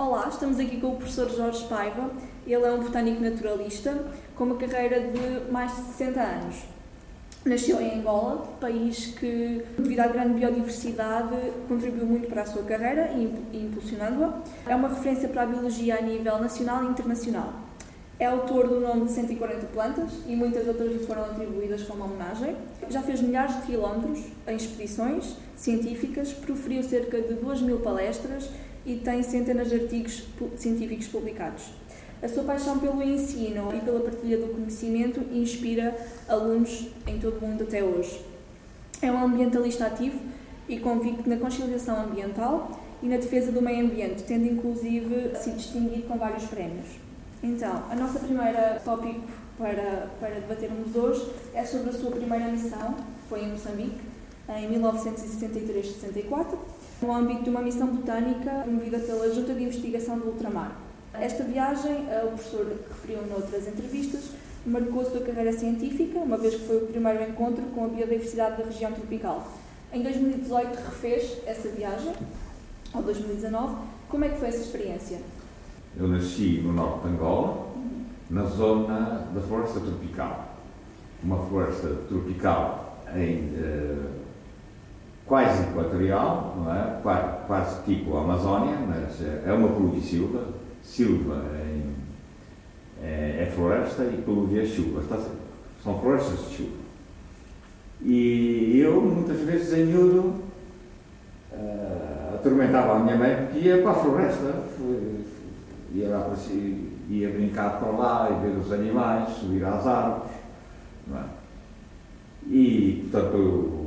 Olá, estamos aqui com o professor Jorge Paiva. Ele é um botânico naturalista com uma carreira de mais de 60 anos. Nasceu em Angola, país que, devido à grande biodiversidade, contribuiu muito para a sua carreira e impulsionando-a. É uma referência para a biologia a nível nacional e internacional. É autor do nome de 140 plantas e muitas outras lhe foram atribuídas como homenagem. Já fez milhares de quilómetros em expedições científicas, proferiu cerca de 2 mil palestras e tem centenas de artigos científicos publicados. A sua paixão pelo ensino e pela partilha do conhecimento inspira alunos em todo o mundo até hoje. É um ambientalista ativo e convicto na conciliação ambiental e na defesa do meio ambiente, tendo inclusive se distinguido com vários prémios. Então, a nossa primeira tópico para, para debatermos hoje é sobre a sua primeira missão, que foi em Moçambique, em 1963-64, no âmbito de uma missão botânica promovida pela Junta de Investigação do Ultramar. Esta viagem, o professor referiu noutras entrevistas, marcou a sua carreira científica, uma vez que foi o primeiro encontro com a biodiversidade da região tropical. Em 2018 refez essa viagem, ou 2019. Como é que foi essa experiência? Eu nasci no norte de Angola, na zona da floresta tropical. Uma floresta tropical em uh, quase equatorial, não é? quase, quase tipo Amazónia, mas é uma pluvisilva, silva em, é, é, floresta e pluvia chuva. Está, são florestas de chuva. E eu, muitas vezes, em miúdo, uh, atormentava a minha mãe porque ia para a floresta. Fui, ia, lá para si, ia brincar para lá e ver os animais, subir às árvores. É? E, portanto,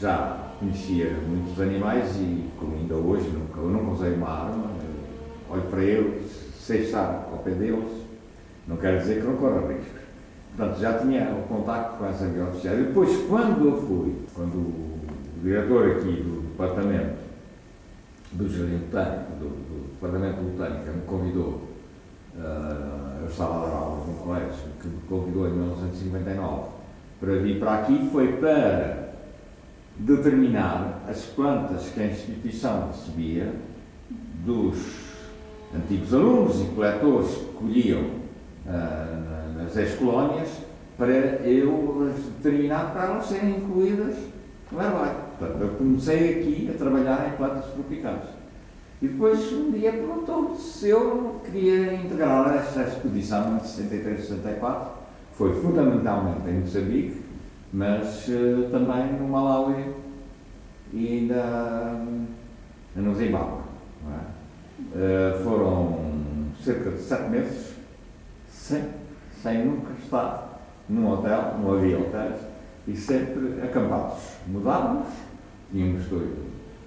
já conhecia muitos animais e, como ainda hoje, nunca, eu nunca usei uma arma, olho para eles, sei estar ao pé deles, não quer dizer que não corra riscos. Portanto, já tinha o contacto com essa biologia. Depois, quando eu fui, quando o diretor aqui do departamento do Jardim Botânico, do, do Departamento de Botânica, me convidou, uh, eu estava a dar aulas no colégio, que me convidou em 1959 para vir para aqui, foi para determinar as plantas que a instituição recebia dos antigos alunos e coletores que colhiam uh, nas ex-colónias para eu determinar para elas serem incluídas no herbário. Portanto, eu comecei aqui a trabalhar em plantas tropicais. E depois um dia perguntou se eu queria integrar esta expedição de 63 64. Foi fundamentalmente em Moçambique, mas uh, também no Malawi e na, no Zimbábue. É? Uh, foram cerca de sete meses sem, sem nunca estar num hotel, não havia hotéis, e sempre acampados. Mudávamos, tínhamos dois,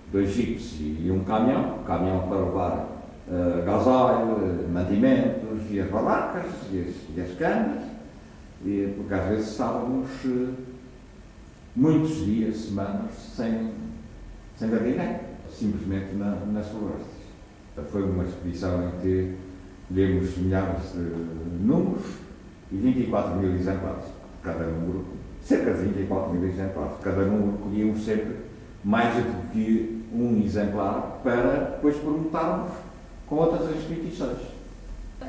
dois jipes e um caminhão, caminhão para levar uh, gasóleo, mantimentos e as barracas e as, e as canas, e, porque às vezes estávamos muitos dias, semanas, sem, sem ver ninguém, simplesmente na, nas florestas. Foi uma expedição em que lemos milhares de números e 24 mil exemplares. Cada número cerca de 24 mil exemplares. Cada número colhíamos sempre mais do que um exemplar para depois permutarmos com outras expedições.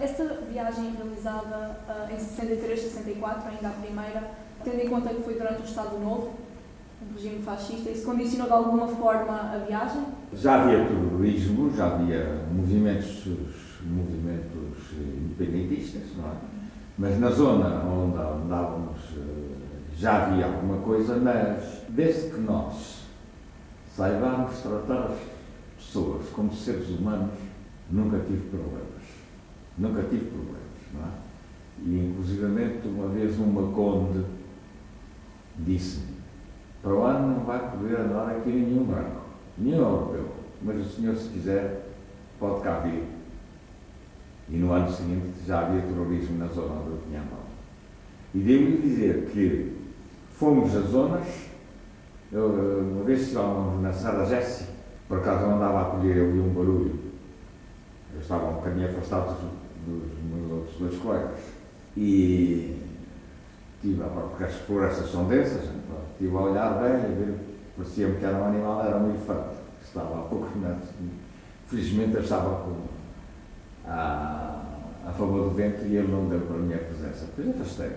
Esta viagem realizada uh, em 63, 64, ainda a primeira, tendo em conta que foi durante o Estado Novo, um regime fascista, isso condicionou de alguma forma a viagem? Já havia terrorismo, já havia movimentos, movimentos independentistas, não é? Mas na zona onde andávamos já havia alguma coisa, mas desde que nós saibamos tratar as pessoas como seres humanos, nunca tive problemas. Nunca tive problemas, não é? E, inclusivamente, uma vez um Maconde disse-me: Para o ano não vai poder andar aqui nenhum branco, nenhum europeu, mas o senhor, se quiser, pode cá vir. E no ano seguinte já havia terrorismo na zona onde eu tinha andado. E devo-lhe dizer que Fomos a zonas, eu, uma vez estávamos na Serra Jesse, por acaso eu andava a colher, eu vi um barulho. Eu estava um bocadinho afastado dos, meus outros dois colegas. E tive, porque as florestas são densas, então, estive a olhar bem e ver, parecia-me que era um animal, era um elefante, que estava a poucos metros. Felizmente eu estava com, a, a favor do vento e ele não deu para a minha presença. Depois afastei.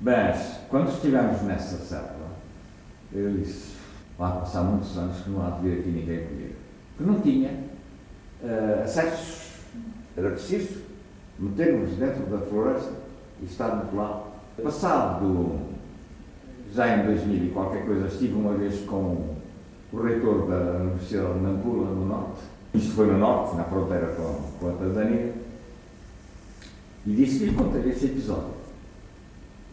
Mas, quando estivemos nessa célula, eu disse, lá passar muitos anos que não há de vir aqui ninguém comigo. Porque não tinha uh, acessos. Era preciso metermos dentro da floresta e estarmos lá. Passado, já em 2000 e qualquer coisa, estive uma vez com o reitor da Universidade de Nampula, no Norte. Isto foi no Norte, na fronteira com, com a Tanzânia. E disse que lhe contei esse episódio.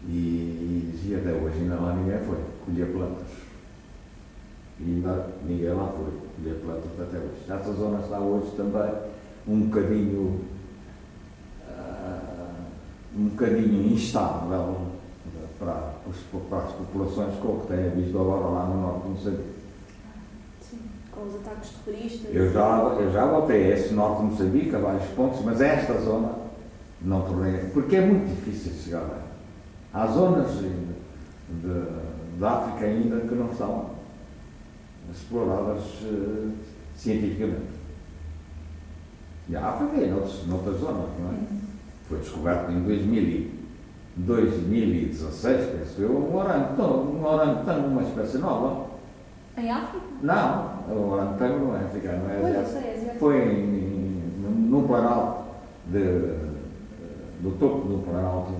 E, e dizia até hoje ainda lá ninguém foi, colher plantas. E ainda ninguém lá foi colher plantas até hoje. Essa zona está hoje também um bocadinho um bocadinho instável para, para as populações com o que têm visto agora lá no norte de Moçambique. Sim, com os ataques terroristas. Eu já, eu já voltei a esse norte de Moçambique, a vários pontos, mas esta zona não tornei, porque é muito difícil chegar lá. Há zonas de África ainda que não estão exploradas uh, cientificamente. E a África é noutras, noutras zonas, não é? Uhum foi descoberto em 2000, 2016, penso eu, um orangotango, um orangotango, uma espécie nova. Em África? Não, o orangotango não é africano, é pois, asiático. É Foi em, num planalto, de, do topo do planalto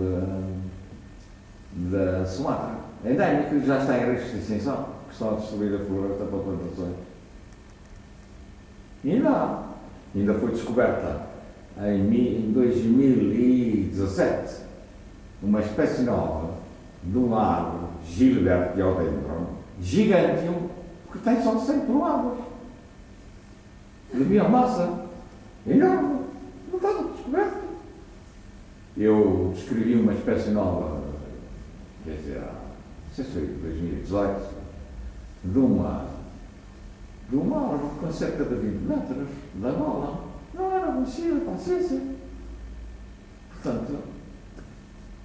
da Sumatra. É endémico já está em risco de extinção, que estão a destruir a floresta para plantações. E ainda, ainda foi descoberta em 2017 uma espécie nova de um árvore Gilbert Diodendron, gigante, que tem só 100 toneladas de biomassa. Enorme. Não estava descoberto. Eu descrevi uma espécie nova, quer dizer, não sei se foi em 2018, de uma, de uma árvore com cerca de 20 metros da bola não era conhecida, paciência. Portanto,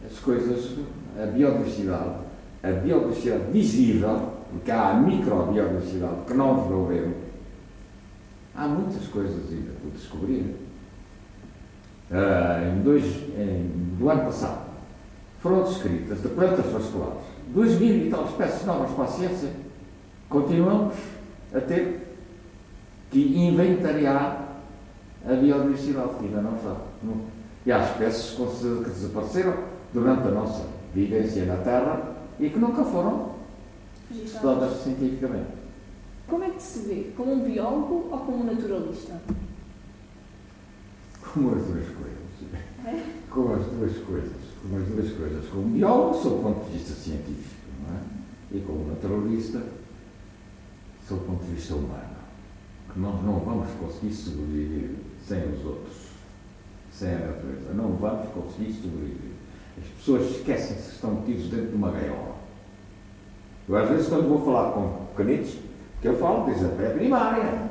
as coisas, a biodiversidade, a biodiversidade visível, porque há a microbiodiversidade que não desenvolveram, há muitas coisas ainda por descobrir. Uh, em dois, em, do ano passado, foram descritas de plantas vasculares duas mil e tal espécies novas para a ciência. Continuamos a ter que inventariar a biodiversidade, que ainda não está. E há espécies que desapareceram durante a nossa vivência na Terra e que nunca foram estudadas cientificamente. Como é que se vê? Como um biólogo ou como um naturalista? Como as duas coisas. É? Como as duas coisas. Como as duas coisas. Como biólogo, sob o ponto de vista científico, não é? E como naturalista, sob o ponto de vista humano. Que nós não vamos conseguir sobreviver sem os outros, sem a natureza. Não vamos conseguir sobreviver. As pessoas esquecem-se que estão metidos dentro de uma gaiola. Eu, às vezes, quando vou falar com pequenitos, que eu falo desde a pré-primária,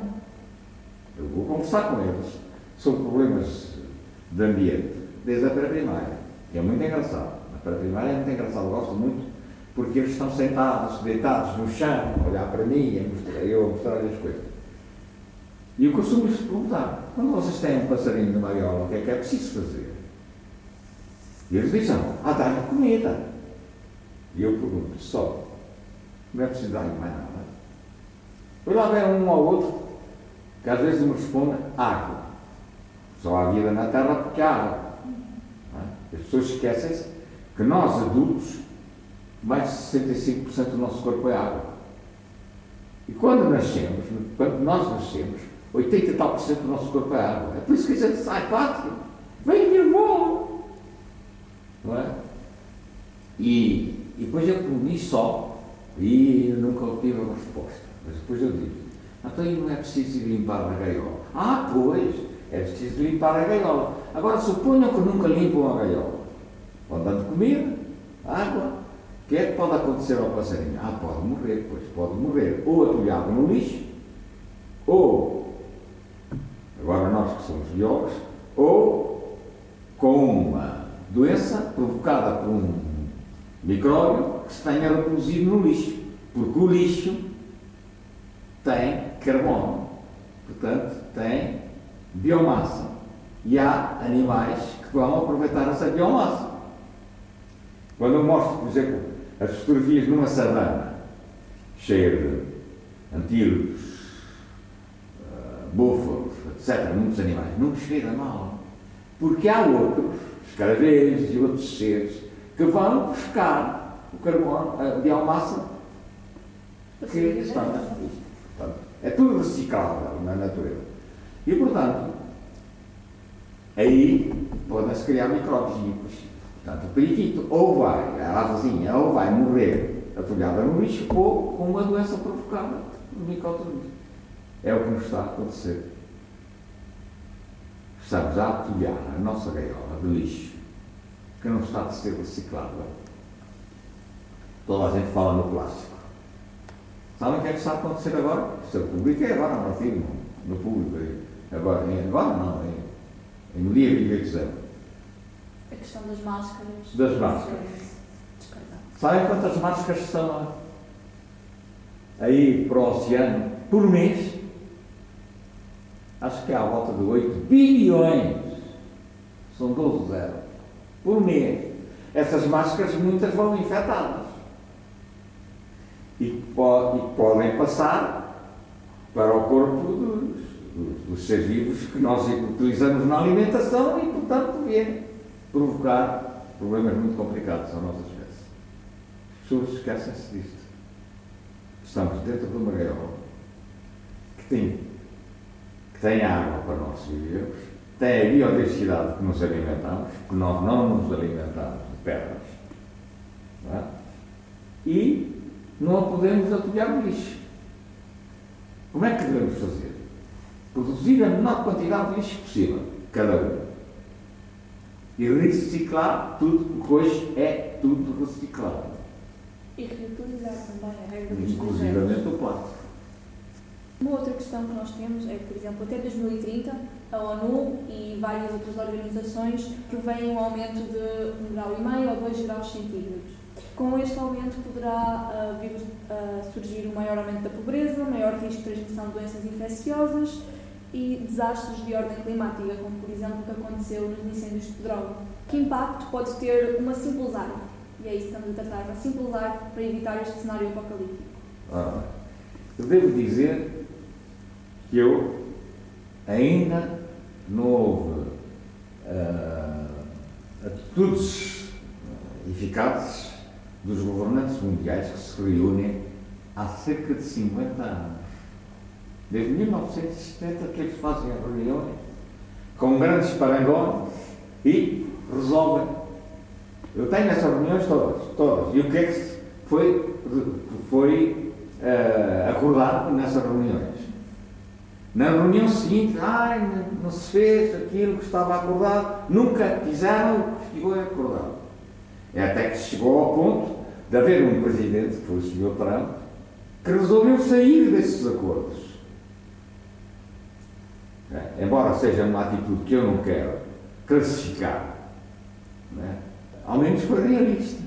eu vou conversar com eles sobre problemas de ambiente desde a pré-primária, é muito engraçado. A pré-primária é muito engraçado, gosto muito, porque eles estão sentados, deitados no chão, a olhar para mim, eu mostrar-lhes as coisas. E eu costumo lhes perguntar, quando vocês têm um passarinho numa gaiola, o que é que é preciso fazer? E eles dizem, ah, dar-lhe comida. E eu pergunto, só, não é preciso dar-lhe mais nada. Depois lá vem um ao outro, que às vezes me responde, água. Só há vida na Terra porque há água. É? As pessoas esquecem-se que nós, adultos, mais de 65% do nosso corpo é água. E quando nascemos, quando nós nascemos, 80 e tal por cento do nosso corpo é água. É por isso que a gente sai pátrio. Vem vir bom. Não é? E, depois eu comi só e nunca obtive uma resposta. Mas depois eu digo, então não é preciso limpar a gaiola. Ah, pois, é preciso limpar a gaiola. Agora suponham que nunca limpam a gaiola. Vão dando comida, água. O que é que pode acontecer ao passarinho? Ah, pode morrer, pois pode morrer ou atolhado no lixo, ou que somos biólogos, ou com uma doença provocada por um micróbio que se tenha reproduzido no lixo, porque o lixo tem carbono, portanto, tem biomassa. E há animais que vão aproveitar essa biomassa. Quando eu mostro, por exemplo, as fotografias numa savana cheia de antílopes, uh, búfalos, etc., muitos animais, não cheira mal. Porque há outros, escaravelhos e outros seres, que vão buscar o carbono, a biomassa que está na portanto, É tudo reciclável na natureza. E, portanto, aí podem-se criar micróbios. Portanto, o periquito ou vai, a avezinha, ou vai morrer atolhada no lixo ou com uma doença provocada por microorganismos. É o que nos está a acontecer. Estamos a atolhar a nossa gaiola de lixo que não está a ser reciclável. Toda a gente fala no plástico. Sabem o que é que está a acontecer agora? Isto eu publiquei agora, não no, no público. Agora, agora não, em, no dia 28 de dezembro. A questão das máscaras. Das máscaras. Sabem quantas máscaras estão aí para o oceano por mês? Acho que é à volta de 8 bilhões. São 12 zero. Por mês. Essas máscaras muitas vão infectadas. E, e podem passar para o corpo dos, dos, dos seres vivos que nós utilizamos na alimentação e, portanto, vêm provocar problemas muito complicados à nossa espécie. As pessoas esquecem-se disto. Estamos dentro de uma gaiola que tem, que tem água para nós vivermos, tem a biodiversidade que nos alimentamos, que nós não nos alimentamos de pedras, é? e não podemos atolhar no lixo. Como é que devemos fazer? Produzir a menor quantidade de lixo possível, cada um. E reciclar tudo, porque hoje é tudo reciclável. E reutilizar também a regra dos Inclusivamente o plástico. Uma outra questão que nós temos é, por exemplo, até 2030, a ONU e várias outras organizações prevêem um aumento de 1,5 grau e meio ou 2 graus centígrados. Com este aumento poderá uh, vir uh, surgir um maior aumento da pobreza, maior risco de transmissão de doenças infecciosas e desastres de ordem climática, como por exemplo o que aconteceu nos incêndios de Pedrógão. Que impacto pode ter uma simples árvore? E é isso que estamos a tratar, uma simples árvore para evitar este cenário apocalíptico. Ah, devo dizer que eu ainda não houve uh, atitudes eficazes dos governantes mundiais que se reúnem há cerca de 50 anos. Desde 1970 que eles fazem reuniões com grandes parangões e resolvem. Eu tenho essas reuniões todas, todas. E o que é que foi, foi uh, acordado nessas reuniões? Na reunião seguinte, ai, não se fez aquilo que estava acordado, nunca fizeram o que ficou acordado. É até que chegou ao ponto de haver um presidente, que foi o Sr. Trump, que resolveu sair desses acordos. É, embora seja uma atitude que eu não quero classificar, é? ao menos foi realista.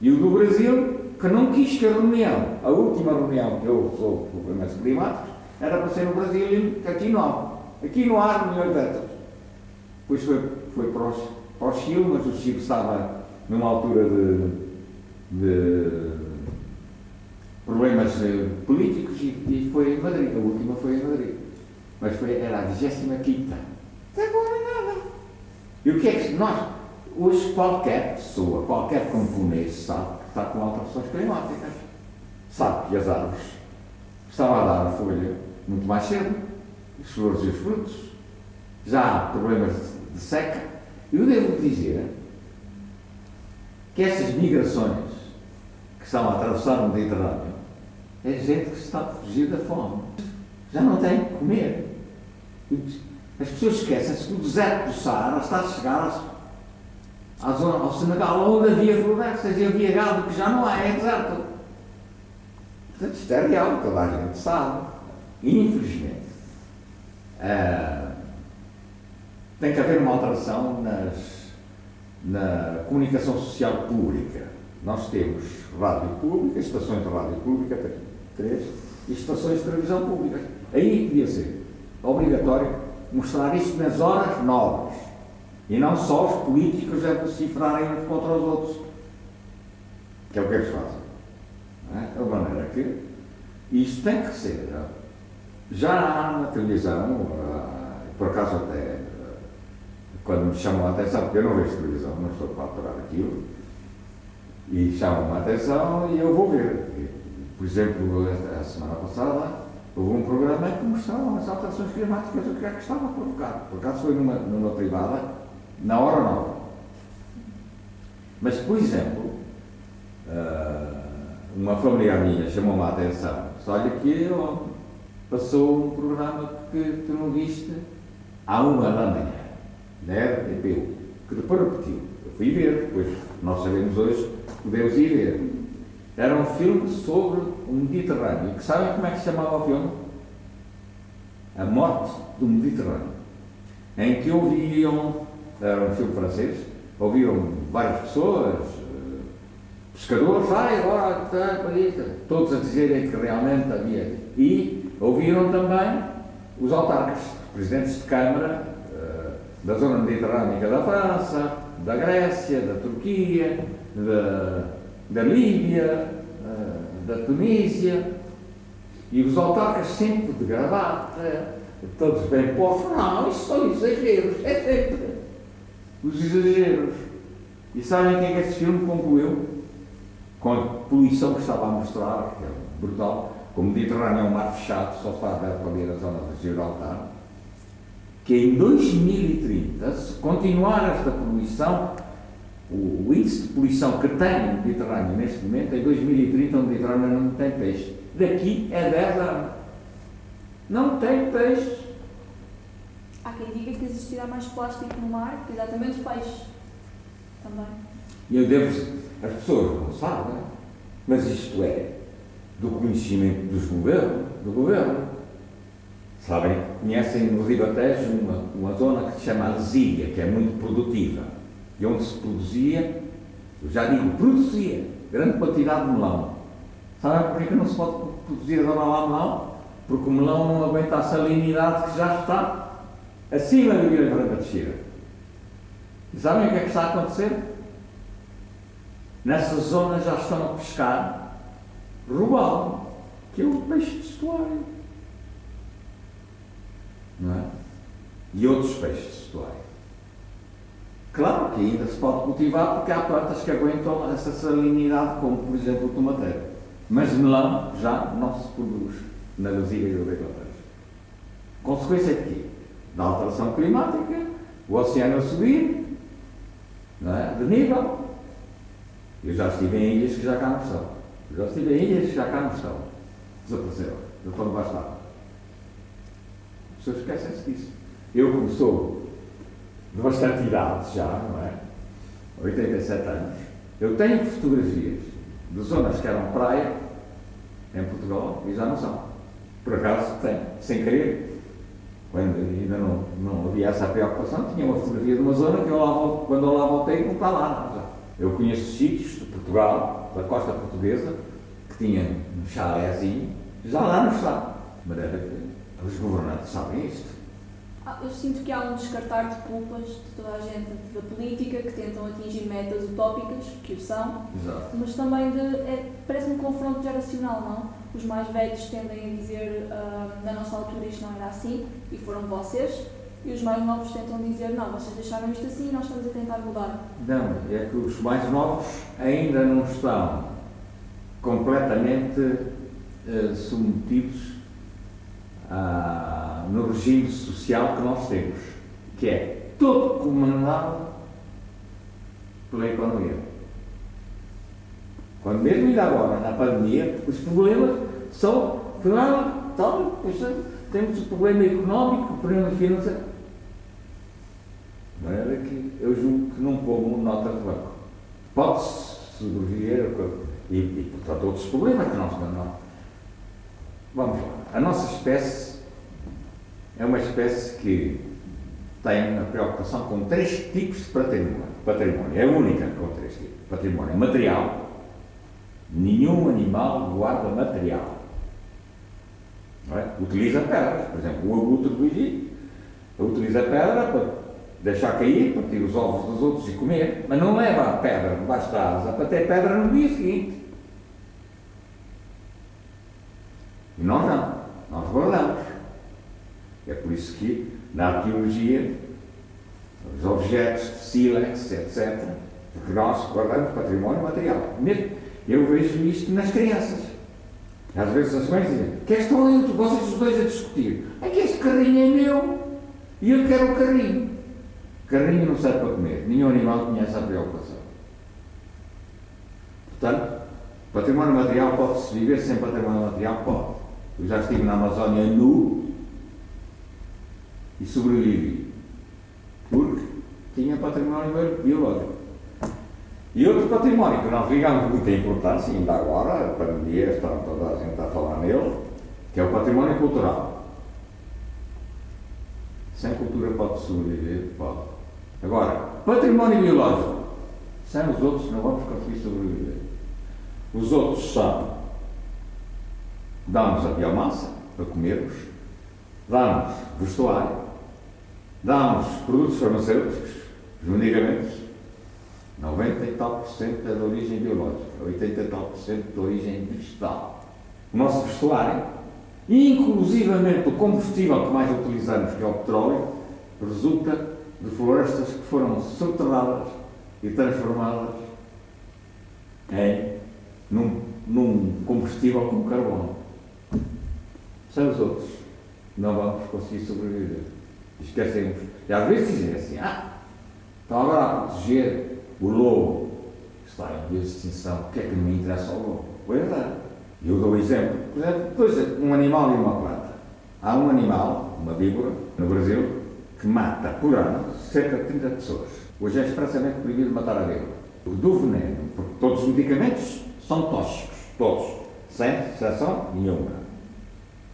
E o do Brasil, que não quis que a reunião, a última reunião que houve sobre problemas climáticos, era para ser no Brasil e aqui não. Aqui não há reuniões dessas. Depois foi, foi para, os, para o Chile, mas o Chile estava numa altura de de problemas eh, políticos e, e, foi em Madrid, a última foi em Madrid. Mas foi, era a 25 Até agora nada. E o que é que nós, hoje qualquer pessoa, qualquer camponês sabe que está com alterações climáticas. Sabe que as árvores estão a dar a folha muito mais cedo, os flores e os frutos. Já há problemas de seca. Eu devo dizer que essas migrações estão a atravessar o Mediterrâneo é gente que está fugir da fome. Já não tem que comer. As pessoas esquecem-se que o deserto do Saara está a chegar à zona, ao Senegal, onde havia florestas e havia gado que já não há, é deserto. Portanto, isto é real, toda a gente sabe. Infelizmente. Uh, tem que haver uma alteração nas, na comunicação social pública nós temos rádio pública, estações de rádio pública, três, e estações de televisão pública. Aí devia ser obrigatório mostrar isto nas horas novas. E não só os políticos a decifrarem uns contra os outros. Que é o que eles fazem. É? De maneira que isto tem que ser. Já na televisão, ah, por acaso até quando me chamam a atenção, porque eu não vejo televisão, não estou para aturar aquilo, e chamam a atenção e eu vou ver. Por exemplo, a semana passada houve um programa que mostrava as alterações climáticas, o que é que estava a provocar. Por acaso foi numa, numa privada, na hora nova. Mas, por exemplo, ah, uma familiar minha chamou-me a atenção. Olha que passou um programa que tu não viste há uma da manhã, da RTP, que depois repetiu. Eu fui ver, depois nós sabemos hoje, podemos ir ver. Era um filme sobre o Mediterrâneo. Que sabem como é que se chamava o filme? A Morte do Mediterrâneo. Em que ouviam, era um filme francês, ouviam várias pessoas, eh, pescadores, vai agora, está, todos a dizerem que realmente havia. E ouviram também os autarcas, presidentes de Câmara uh, da zona mediterrânica da França, da Grécia, da Turquia, da, da Líbia, uh, da Tunísia, e os autarcas sempre de gravata, todos bem postos. Não, isso são exageros, é sempre os exageros. E sabem o que é que esse filme concluiu? Com a poluição que estava a mostrar, que é brutal, o Mediterrâneo é um mar fechado, só está aberto ali na zona de Gibraltar, que em 2030, se continuar esta poluição, o, índice de poluição que tem o Mediterrâneo neste momento, em 2030 o Mediterrâneo não tem peixe. Daqui a 10 anos. Não tem peixe. Há quem diga que existirá mais plástico no mar que exatamente peixes. Também. E eu devo. As pessoas não sabem, mas isto é do conhecimento dos governos, do governo. Sabem, conhecem no Ribatejo uma, uma zona que se chama Alesília, que é muito produtiva e onde se produzia, eu já digo, produzia grande quantidade de melão. Sabem porquê que não se pode produzir agora lá melão? Porque o melão não aguenta a salinidade que já está acima da Vila Franca de Xira. E sabem o que é que está a acontecer? Nessa zona já estão a pescar robalo, que é o peixe de estuário. Não é? E outros peixes de estuário. Claro que ainda se pode cultivar porque há plantas que aguentam essa salinidade, como por exemplo o tomateiro. Mas melão já não se produz na vasilha do Bangladesh. Consequência de quê? Da alteração climática, o oceano a subir, é? de nível. Eu já estive em ilhas que já cá não estão. Já estive que já cá não estão. Desapareceram. Eu estou devastado. As pessoas esquecem-se disso. Eu, como sou de bastante idade já, não é? 87 anos. Eu tenho fotografias de zonas que eram praia em Portugal e já não são. Por acaso tenho, sem querer, quando ainda não, não havia essa preocupação, tinha uma fotografia de uma zona que eu lá, quando eu lá voltei não está lá. Eu conheço sítios de Portugal, da costa portuguesa, que tinham um chalézinho, já lá não está. Que os governantes sabem isto. Ah, eu sinto que há um descartar de culpas de toda a gente da política que tentam atingir metas utópicas, que o são, Exato. mas também de. É, parece um confronto geracional, não? Os mais velhos tendem a dizer uh, na nossa altura isto não era assim e foram vocês, e os mais novos tentam dizer não, vocês deixaram isto assim e nós estamos a tentar mudar. Não, é que os mais novos ainda não estão completamente uh, submetidos ah, no regime social que nós temos, que é todo comandado pela economia. Quando mesmo ainda agora, na pandemia, os problemas são, afinal, tal, temos o problema económico, o problema financeiro. Maneira que eu julgo que não como nota de banco. Pode-se sobreviver e, e, portanto, outros problemas que nós não. Vamos lá. A nossa espécie é uma espécie que tem a preocupação com três tipos de património. património. É única com três tipos. Património material. Nenhum animal guarda material. É? Utiliza pedras. Por exemplo, o abutre do Egito Utiliza pedra para deixar cair, partir os ovos dos outros e comer, mas não leva a pedra debaixo da asa para ter pedra no dia seguinte. E nós não, nós guardamos. É por isso que na arqueologia, os objetos de sílex, etc., porque nós guardamos património material. Mesmo, eu vejo isto nas crianças. Às vezes as mães dizem, que estão ali vocês os dois a discutir? É que este carrinho é meu e eu quero o carrinho. Carrinho não serve para comer. Nenhum animal tinha essa preocupação. Portanto, património material pode-se viver sem património material? Pode. Eu já estive na Amazónia nu e sobrevivi. Porque tinha património biológico. E outro património que nós ligamos muita importância, ainda agora, a pandemia, está toda a gente a falar nele, que é o património cultural. Sem cultura pode sobreviver? Pode. Agora, património biológico. Sem os outros não vamos conseguir sobreviver. Os outros são dá-nos a biomassa para comermos, dá-nos vestuário, dá-nos produtos farmacêuticos, os medicamentos, 90 e tal por cento é de origem biológica, 80 e tal por cento de origem vegetal. O nosso vestuário, inclusivamente o combustível que mais utilizamos, que é o petróleo, resulta de florestas que foram soterradas e transformadas em num, num combustível como carbono. Sem os outros, não vamos conseguir sobreviver. Esquecemos. E às vezes dizem assim, ah, estão agora a proteger o lobo, está em via de extinção, o que é que me interessa ao lobo? Pois é. Eu dou um exemplo. Por exemplo, um animal e uma planta. Há um animal, uma víbora, no Brasil, que mata por ano cerca de 30 pessoas. Hoje é expressamente proibido matar a víbora. Do veneno, porque todos os medicamentos são tóxicos, todos, sem exceção nenhuma.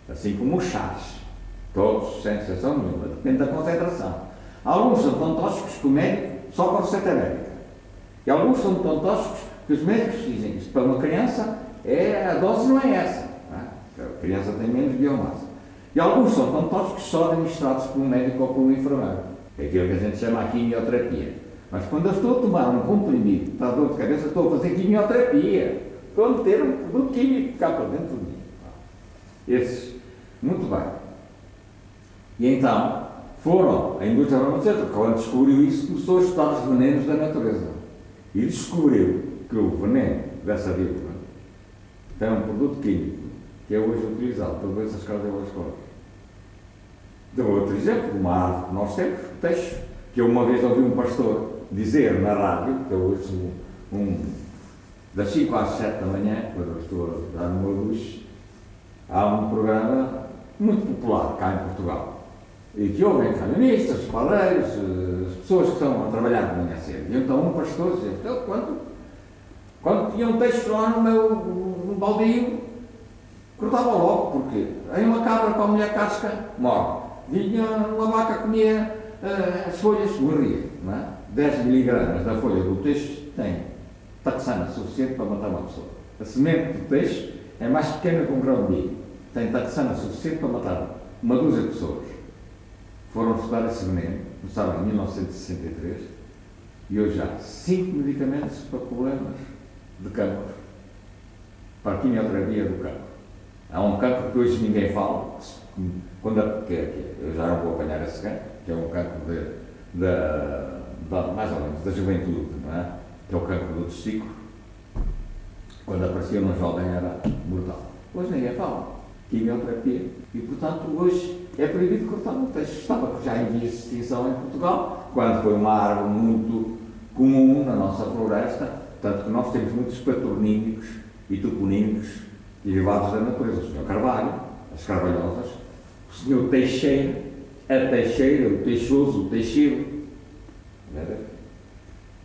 Assim como os chás, todos sem exceção nenhuma, depende da concentração. Alguns são tão tóxicos que o médico só com receita médica. E alguns são tão tóxicos que os médicos dizem que para uma criança é, a dose não é essa. Não é? A criança tem menos biomassa. E alguns são tão tóxicos só administrados por um médico ou por um enfermeiro. É aquilo que a gente chama a quimioterapia. Mas quando eu estou a tomar um comprimido para dor de cabeça, estou a fazer quimioterapia. Estou a meter um produto químico cá para dentro de mim. Esses, muito bem. E então, foram, a indústria farmacêutica, quando descobriu isso, começou a estudar os venenos da natureza. E descobriu que o veneno dessa víbora tem um produto químico que é hoje utilizado para doenças cardiovasculares. Dou outro exemplo, uma árvore que nós temos, o teixo, que eu uma vez ouvi um pastor dizer na rádio, que eu ouço um, das 5 às 7 da manhã, quando eu estou a dar uma luz, há um programa muito popular cá em Portugal. E que ouvem camionistas, paleiros, as pessoas que estão a trabalhar de manhã cedo. E então um pastor dizia, então, quando, quando tinha um texto lá no meu no cortava logo, porque aí uma cabra com a mulher casca morre. Vinha uma vaca comia uh, as folhas, morria. É? 10 miligramas da folha do peixe tem taxana suficiente para matar uma pessoa. A semente do peixe é mais pequena que um grão de milho. Tem taxana suficiente para matar uma dúzia de pessoas. Foram estudar esse veneno, começaram em 1963, e hoje há 5 medicamentos para problemas de cancro, para a quimioterapia do cancro. Há um cancro que hoje ninguém fala, quando a, que, que, eu já não vou apanhar esse cancro, que é um cancro de, de, de, mais ou menos da juventude, não é? que é o cancro do testículo. Quando aparecia num jovem era mortal. Hoje ninguém fala. Quimioterapia. E, portanto, hoje é proibido cortar o peixe. Estava já em vias de extinção em Portugal, quando foi uma árvore muito comum na nossa floresta, tanto que nós temos muitos patronímicos e toponímicos derivados da natureza. O Sr. Carvalho, as Carvalhosas, o Sr. Teixeira, a Teixeira, o Teixoso, o Teixeiro.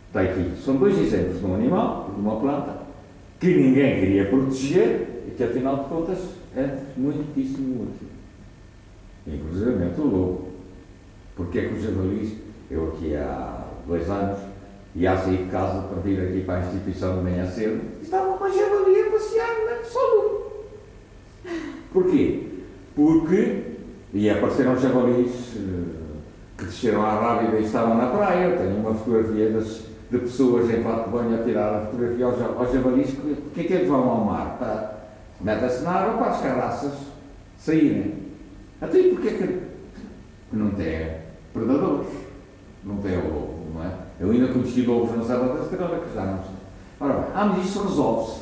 Está aqui. São dois exemplos de um animal de uma planta que ninguém queria proteger e que, afinal de contas, é muitíssimo útil. Inclusive o lobo. Porque é que os javalis, eu aqui há dois anos, ia sair de casa para vir aqui para a instituição de manhã cedo, estava uma javali a passear na solo. Porquê? Porque, e apareceram javalis uh, desceram à Rábida e estavam na praia. Tenho uma fotografia das, de pessoas em fato de banho a tirar a fotografia aos, aos javalis. Porquê que eles vão ao mar? Para, metem-se na água para as carraças saírem. Até porque é que não tem predadores? Não tem lobo, não é? Eu ainda conheci lobos na Serra da Estrela, que já não sei. Ora bem, ah, mas isso resolve-se.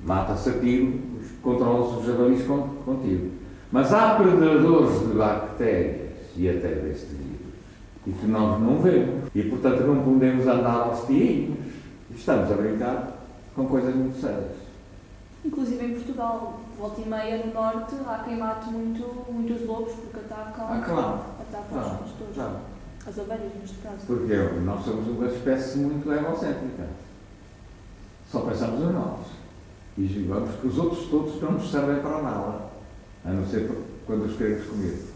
Mata-se a tiro, controla-se os javalis contigo. Mas há predadores de bactérias e até deste vírus e que nós não vemos. E portanto não podemos andar aos tirinhos. Estamos a brincar com coisas muito sérias. Inclusive em Portugal, volta e meia no norte, há quem mate muito, muitos lobos porque atacam, ah, claro. atacam claro. os pastores. Claro. As ovelhas, neste caso. Porque nós somos uma espécie muito egocêntrica. Só pensamos em nós. E julgamos que os outros todos não nos servem para nada. A não ser quando os queremos comer.